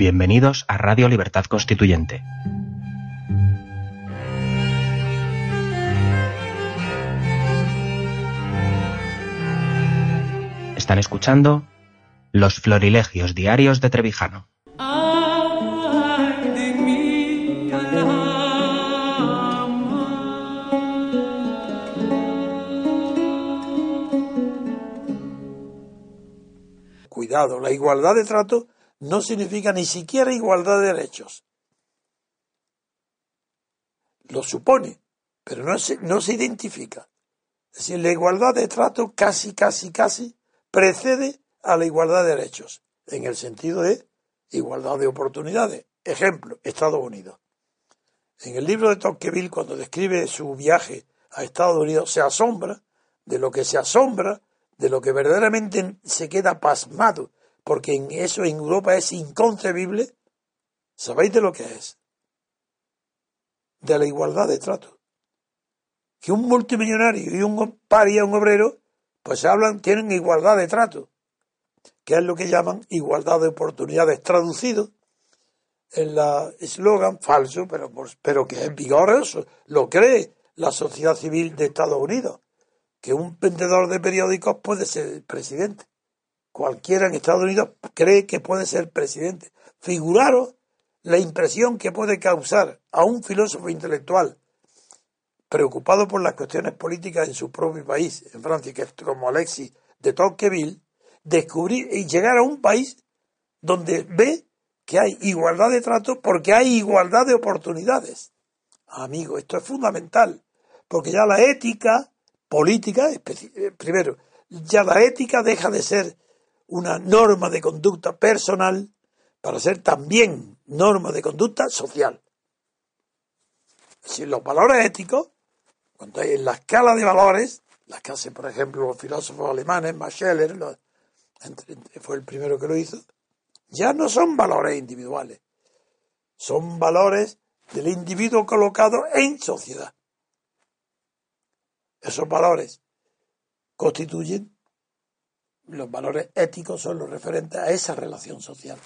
Bienvenidos a Radio Libertad Constituyente. Están escuchando Los Florilegios Diarios de Trevijano. Cuidado, la igualdad de trato no significa ni siquiera igualdad de derechos. Lo supone, pero no se, no se identifica. Es decir, la igualdad de trato casi, casi, casi precede a la igualdad de derechos, en el sentido de igualdad de oportunidades. Ejemplo, Estados Unidos. En el libro de Tocqueville, cuando describe su viaje a Estados Unidos, se asombra de lo que se asombra, de lo que verdaderamente se queda pasmado, porque en eso en Europa es inconcebible. ¿Sabéis de lo que es? De la igualdad de trato. Que un multimillonario y un paria, un obrero, pues hablan, tienen igualdad de trato, que es lo que llaman igualdad de oportunidades, traducido en la eslogan falso, pero, pero que es vigoroso, lo cree la sociedad civil de Estados Unidos, que un vendedor de periódicos puede ser presidente. Cualquiera en Estados Unidos cree que puede ser presidente. Figuraros la impresión que puede causar a un filósofo intelectual preocupado por las cuestiones políticas en su propio país, en Francia, que es como Alexis de Tocqueville, descubrir y llegar a un país donde ve que hay igualdad de trato porque hay igualdad de oportunidades. Amigo, esto es fundamental, porque ya la ética política, eh, primero, ya la ética deja de ser una norma de conducta personal para ser también norma de conducta social. Si los valores éticos, cuando hay en la escala de valores, las que hacen, por ejemplo, los filósofos alemanes, Mascheller, fue el primero que lo hizo, ya no son valores individuales, son valores del individuo colocado en sociedad. Esos valores constituyen los valores éticos, son los referentes a esa relación social.